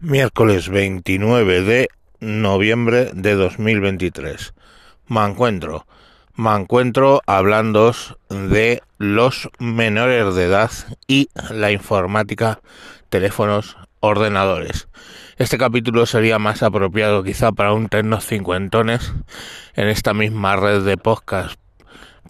Miércoles 29 de noviembre de 2023. Me encuentro, me encuentro hablando de los menores de edad y la informática, teléfonos, ordenadores. Este capítulo sería más apropiado quizá para un ternos cincuentones en esta misma red de podcast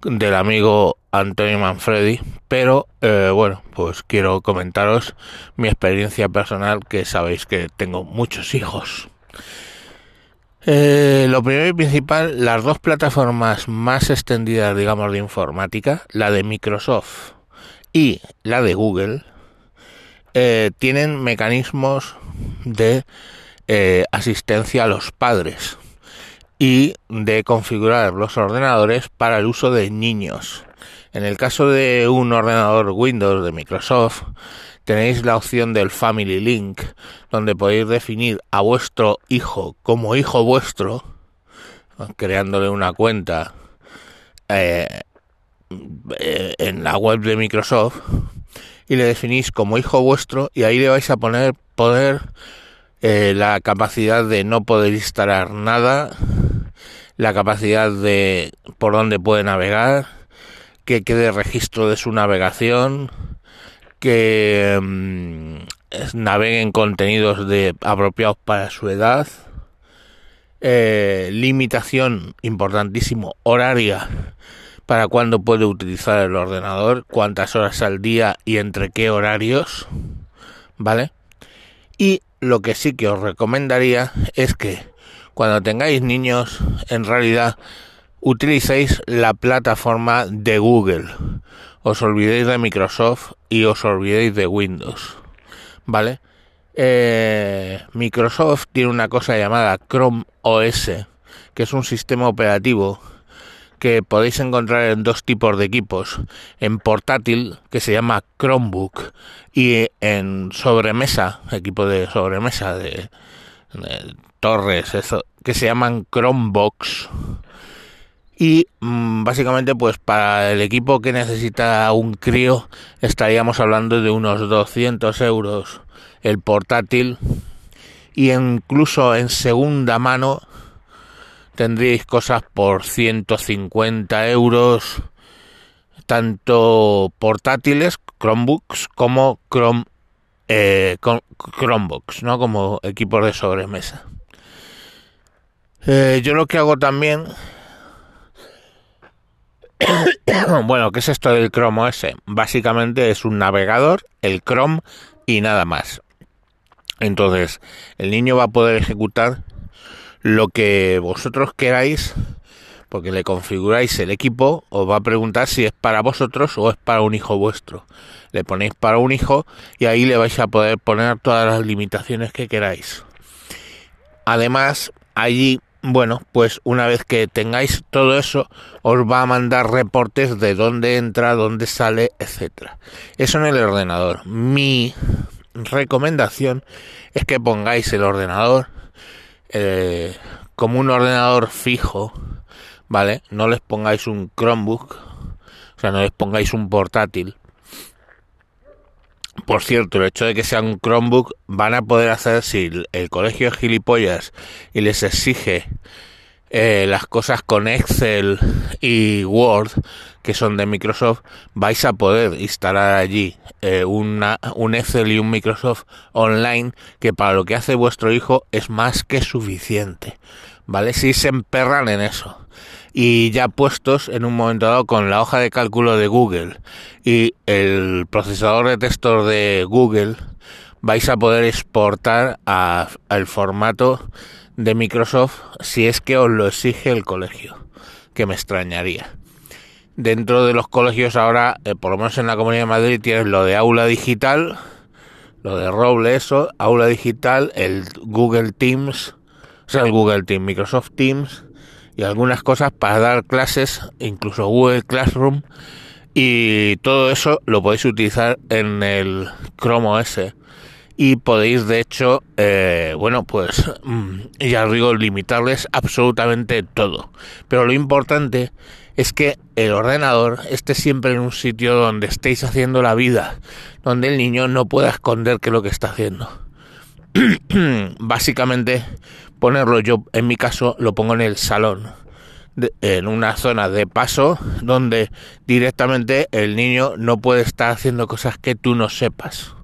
del amigo Antonio Manfredi, pero eh, bueno, pues quiero comentaros mi experiencia personal, que sabéis que tengo muchos hijos. Eh, lo primero y principal, las dos plataformas más extendidas, digamos, de informática, la de Microsoft y la de Google, eh, tienen mecanismos de asistencia a los padres y de configurar los ordenadores para el uso de niños. En el caso de un ordenador Windows de Microsoft, tenéis la opción del Family Link, donde podéis definir a vuestro hijo como hijo vuestro, creándole una cuenta eh, en la web de Microsoft, y le definís como hijo vuestro, y ahí le vais a poner poder eh, la capacidad de no poder instalar nada la capacidad de por dónde puede navegar, que quede registro de su navegación, que mm, naveguen contenidos de apropiados para su edad, eh, limitación importantísimo horaria para cuándo puede utilizar el ordenador, cuántas horas al día y entre qué horarios, ¿vale? Y lo que sí que os recomendaría es que cuando tengáis niños, en realidad utilicéis la plataforma de Google. Os olvidéis de Microsoft y os olvidéis de Windows. ¿Vale? Eh, Microsoft tiene una cosa llamada Chrome OS, que es un sistema operativo que podéis encontrar en dos tipos de equipos, en portátil, que se llama Chromebook, y en sobremesa, equipo de sobremesa de torres, eso, que se llaman Chromebox. Y mm, básicamente, pues para el equipo que necesita un crío, estaríamos hablando de unos 200 euros el portátil. Y incluso en segunda mano tendréis cosas por 150 euros, tanto portátiles, Chromebooks, como Chrome, eh, Chromebooks, ¿no? Como equipos de sobremesa. Eh, yo lo que hago también... bueno, ¿qué es esto del Chrome OS? Básicamente es un navegador, el Chrome y nada más. Entonces, el niño va a poder ejecutar lo que vosotros queráis, porque le configuráis el equipo, os va a preguntar si es para vosotros o es para un hijo vuestro. Le ponéis para un hijo y ahí le vais a poder poner todas las limitaciones que queráis. Además, allí bueno, pues una vez que tengáis todo eso, os va a mandar reportes de dónde entra, dónde sale, etcétera. Eso en el ordenador. Mi recomendación es que pongáis el ordenador eh, como un ordenador fijo, ¿vale? No les pongáis un Chromebook, o sea, no les pongáis un portátil, por cierto, el hecho de que sea un Chromebook van a poder hacer si el colegio es gilipollas y les exige eh, las cosas con Excel y Word que son de Microsoft, vais a poder instalar allí eh, una, un Excel y un Microsoft online que para lo que hace vuestro hijo es más que suficiente. ¿Vale? Si se emperran en eso y ya puestos en un momento dado con la hoja de cálculo de Google y el procesador de texto de Google vais a poder exportar al formato de Microsoft si es que os lo exige el colegio, que me extrañaría. Dentro de los colegios ahora, eh, por lo menos en la Comunidad de Madrid, tienes lo de aula digital, lo de Roble, eso, aula digital, el Google Teams, o sea, el Google Teams, Microsoft Teams, y algunas cosas para dar clases, incluso Google Classroom, y todo eso lo podéis utilizar en el Chrome OS y podéis de hecho eh, bueno pues mm, ya digo limitarles absolutamente todo. Pero lo importante es que el ordenador esté siempre en un sitio donde estéis haciendo la vida donde el niño no pueda esconder qué es lo que está haciendo. Básicamente ponerlo yo, en mi caso, lo pongo en el salón, en una zona de paso donde directamente el niño no puede estar haciendo cosas que tú no sepas,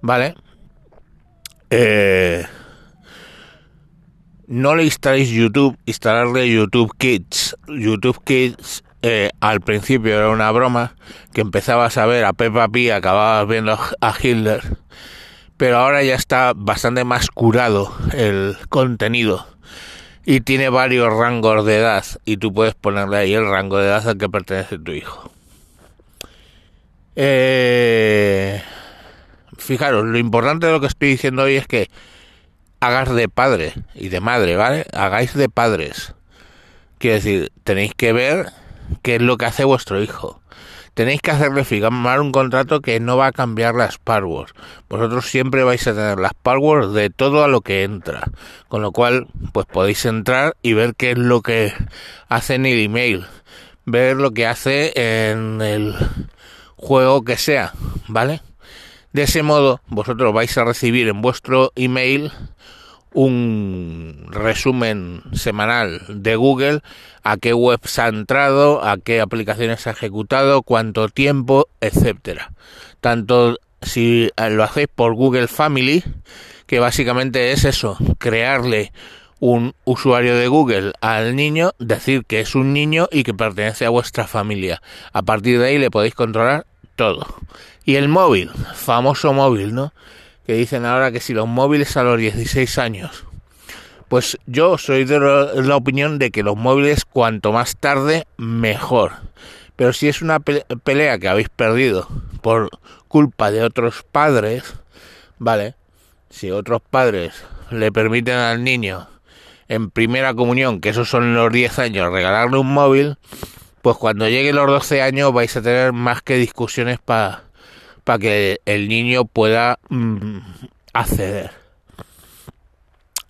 ¿vale? Eh, no le instaléis YouTube, instalarle YouTube Kids. YouTube Kids eh, al principio era una broma que empezabas a ver a Peppa Pig, acababas viendo a Hitler, pero ahora ya está bastante más curado el contenido y tiene varios rangos de edad y tú puedes ponerle ahí el rango de edad al que pertenece tu hijo. Eh, fijaros, lo importante de lo que estoy diciendo hoy es que hagas de padre y de madre, ¿vale? Hagáis de padres. Quiere decir, tenéis que ver qué es lo que hace vuestro hijo. Tenéis que hacerle firmar un contrato que no va a cambiar las passwords. Vosotros siempre vais a tener las passwords de todo a lo que entra. Con lo cual, pues podéis entrar y ver qué es lo que hace en el email. Ver lo que hace en el juego que sea, ¿vale? De ese modo, vosotros vais a recibir en vuestro email un resumen semanal de Google, a qué web se ha entrado, a qué aplicaciones ha ejecutado, cuánto tiempo, etcétera. Tanto si lo hacéis por Google Family, que básicamente es eso, crearle un usuario de Google al niño, decir que es un niño y que pertenece a vuestra familia. A partir de ahí le podéis controlar todo. Y el móvil, famoso móvil, ¿no? Que dicen ahora que si los móviles a los 16 años. Pues yo soy de la opinión de que los móviles cuanto más tarde mejor. Pero si es una pelea que habéis perdido por culpa de otros padres, ¿vale? Si otros padres le permiten al niño en primera comunión, que esos son los 10 años, regalarle un móvil, pues cuando llegue los 12 años vais a tener más que discusiones para para que el niño pueda mm, acceder.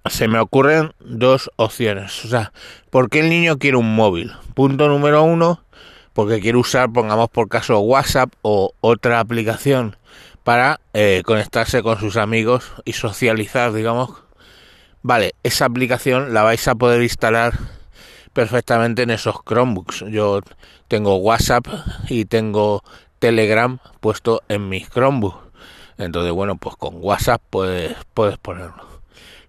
Se me ocurren dos opciones. O sea, ¿por qué el niño quiere un móvil? Punto número uno, porque quiere usar, pongamos por caso, WhatsApp o otra aplicación para eh, conectarse con sus amigos y socializar, digamos. Vale, esa aplicación la vais a poder instalar perfectamente en esos Chromebooks. Yo tengo WhatsApp y tengo Telegram puesto en mis Chromebooks. Entonces, bueno, pues con WhatsApp puedes, puedes ponerlo.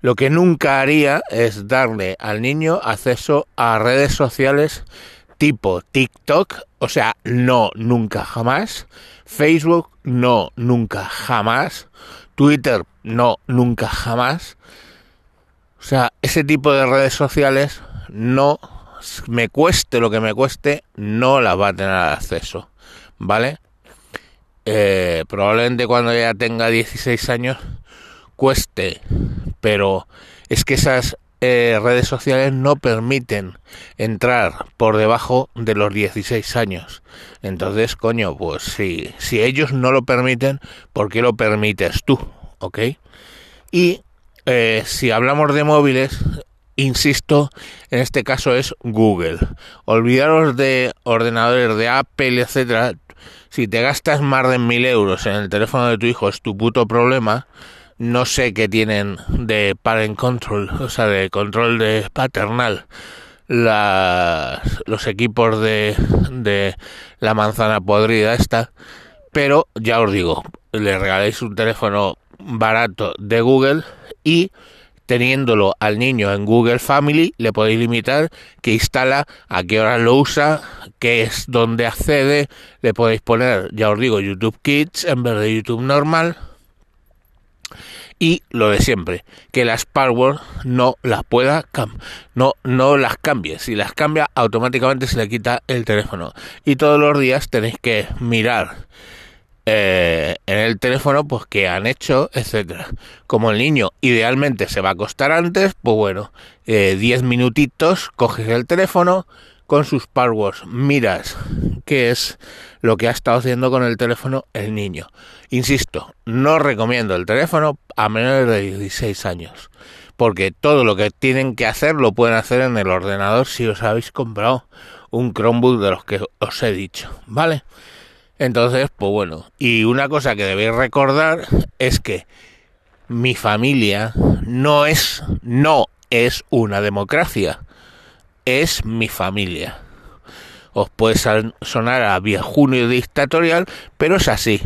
Lo que nunca haría es darle al niño acceso a redes sociales tipo TikTok, o sea, no, nunca jamás. Facebook, no, nunca jamás. Twitter, no, nunca jamás. O sea, ese tipo de redes sociales no, me cueste lo que me cueste, no las va a tener acceso. ¿vale? Eh, probablemente cuando ya tenga 16 años cueste, pero es que esas eh, redes sociales no permiten entrar por debajo de los 16 años. Entonces, coño, pues si, si ellos no lo permiten, ¿por qué lo permites tú? ¿Ok? Y eh, si hablamos de móviles, insisto, en este caso es Google. Olvidaros de ordenadores de Apple, etcétera. Si te gastas más de mil euros en el teléfono de tu hijo es tu puto problema. No sé qué tienen de parent control, o sea, de control de paternal los equipos de, de la manzana podrida esta. Pero ya os digo, le regaléis un teléfono barato de Google y teniéndolo al niño en Google Family, le podéis limitar qué instala, a qué hora lo usa, qué es donde accede, le podéis poner, ya os digo, YouTube Kids en vez de YouTube normal. Y lo de siempre, que las passwords no las pueda no, no las cambie. Si las cambia, automáticamente se le quita el teléfono. Y todos los días tenéis que mirar eh, en el teléfono, pues qué han hecho, etcétera. Como el niño idealmente se va a acostar antes, pues bueno, 10 eh, minutitos, coges el teléfono con sus passwords, miras qué es lo que ha estado haciendo con el teléfono el niño. Insisto, no recomiendo el teléfono a menores de 16 años, porque todo lo que tienen que hacer lo pueden hacer en el ordenador si os habéis comprado un Chromebook de los que os he dicho, ¿vale? Entonces, pues bueno, y una cosa que debéis recordar es que mi familia no es, no es una democracia, es mi familia. Os puede sonar a viejuno dictatorial, pero es así.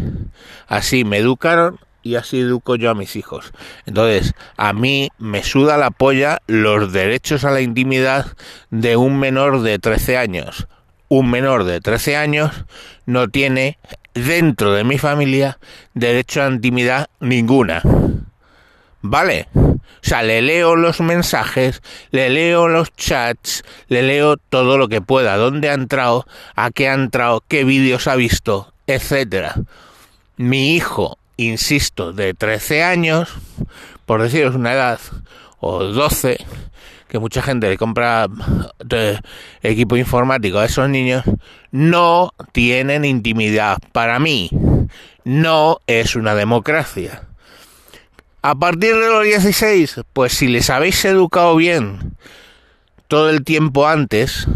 Así me educaron y así educo yo a mis hijos. Entonces, a mí me suda la polla los derechos a la intimidad de un menor de 13 años. Un menor de 13 años no tiene dentro de mi familia derecho a intimidad ninguna. ¿Vale? O sea, le leo los mensajes, le leo los chats, le leo todo lo que pueda, dónde ha entrado, a qué ha entrado, qué vídeos ha visto, etcétera. Mi hijo insisto, de 13 años, por deciros una edad, o 12, que mucha gente le compra equipo informático a esos niños, no tienen intimidad. Para mí, no es una democracia. A partir de los 16, pues si les habéis educado bien todo el tiempo antes,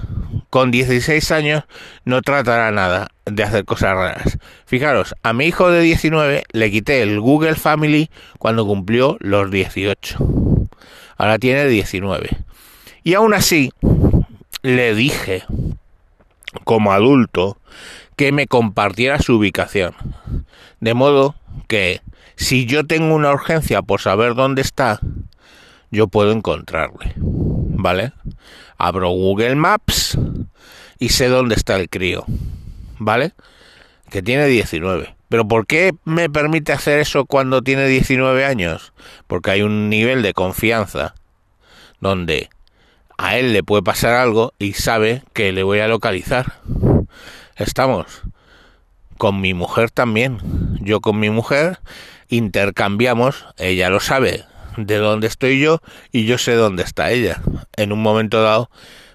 con 16 años no tratará nada de hacer cosas raras. Fijaros, a mi hijo de 19 le quité el Google Family cuando cumplió los 18. Ahora tiene 19. Y aún así, le dije, como adulto, que me compartiera su ubicación. De modo que, si yo tengo una urgencia por saber dónde está, yo puedo encontrarle. ¿Vale? Abro Google Maps y sé dónde está el crío. ¿Vale? Que tiene 19. ¿Pero por qué me permite hacer eso cuando tiene 19 años? Porque hay un nivel de confianza donde a él le puede pasar algo y sabe que le voy a localizar. Estamos. Con mi mujer también. Yo con mi mujer intercambiamos, ella lo sabe, de dónde estoy yo y yo sé dónde está ella. En un momento dado,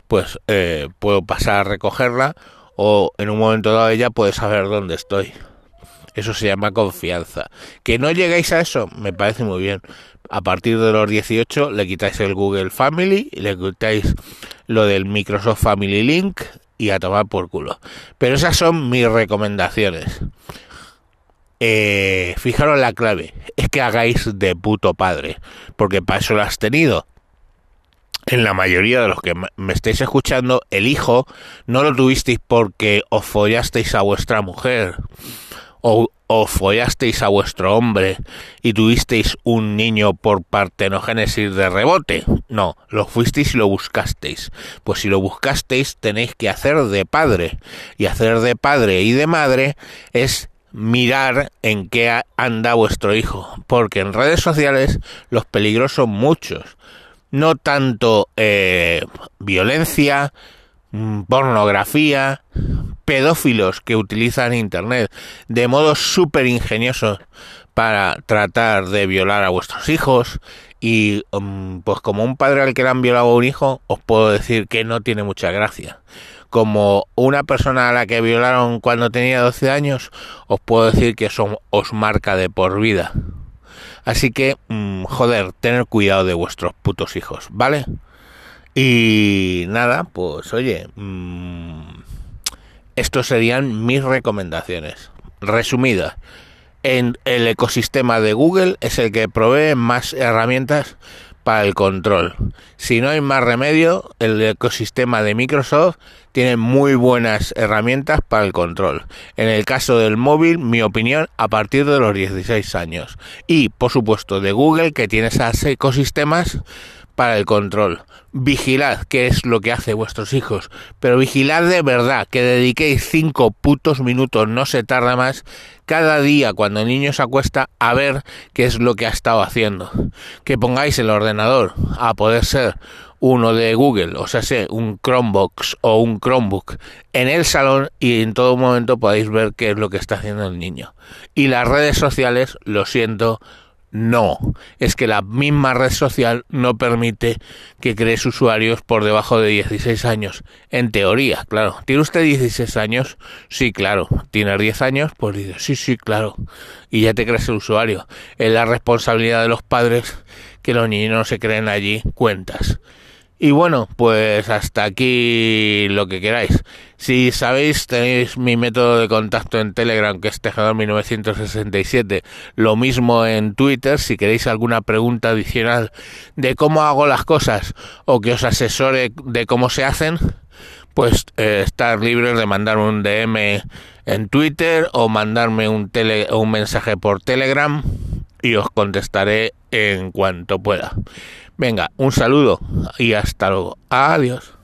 pues eh, puedo pasar a recogerla o en un momento dado ella puede saber dónde estoy. Eso se llama confianza. Que no lleguéis a eso, me parece muy bien. A partir de los 18 le quitáis el Google Family le quitáis lo del Microsoft Family Link y a tomar por culo. Pero esas son mis recomendaciones eh, fijaros la clave, es que hagáis de puto padre, porque para eso lo has tenido. En la mayoría de los que me estáis escuchando, el hijo no lo tuvisteis porque os follasteis a vuestra mujer o follasteis a vuestro hombre y tuvisteis un niño por partenogénesis de rebote. No, lo fuisteis y lo buscasteis. Pues si lo buscasteis tenéis que hacer de padre. Y hacer de padre y de madre es mirar en qué anda vuestro hijo, porque en redes sociales los peligros son muchos. No tanto eh, violencia, mm, pornografía, pedófilos que utilizan Internet de modo súper ingenioso para tratar de violar a vuestros hijos y mm, pues como un padre al que le han violado a un hijo os puedo decir que no tiene mucha gracia como una persona a la que violaron cuando tenía 12 años, os puedo decir que eso os marca de por vida. Así que, mm, joder, tener cuidado de vuestros putos hijos, ¿vale? Y nada, pues oye, mmm, estos serían mis recomendaciones. Resumidas, en el ecosistema de Google es el que provee más herramientas para el control. Si no hay más remedio, el ecosistema de Microsoft tiene muy buenas herramientas para el control. En el caso del móvil, mi opinión, a partir de los 16 años. Y, por supuesto, de Google, que tiene esos ecosistemas para el control. Vigilad qué es lo que hace vuestros hijos, pero vigilad de verdad, que dediquéis cinco putos minutos, no se tarda más, cada día cuando el niño se acuesta a ver qué es lo que ha estado haciendo. Que pongáis el ordenador, a poder ser uno de Google, o sea, sé, un Chromebox o un Chromebook en el salón y en todo momento podéis ver qué es lo que está haciendo el niño. Y las redes sociales, lo siento, no, es que la misma red social no permite que crees usuarios por debajo de 16 años. En teoría, claro. ¿Tiene usted 16 años? Sí, claro. ¿Tiene 10 años? Pues sí, sí, claro. Y ya te crees el usuario. Es la responsabilidad de los padres que los niños se creen allí cuentas. Y bueno, pues hasta aquí lo que queráis. Si sabéis, tenéis mi método de contacto en Telegram, que es Tejedor1967. Lo mismo en Twitter, si queréis alguna pregunta adicional de cómo hago las cosas o que os asesore de cómo se hacen, pues eh, estar libres de mandarme un DM en Twitter o mandarme un, tele, un mensaje por Telegram y os contestaré en cuanto pueda. Venga, un saludo y hasta luego. Adiós.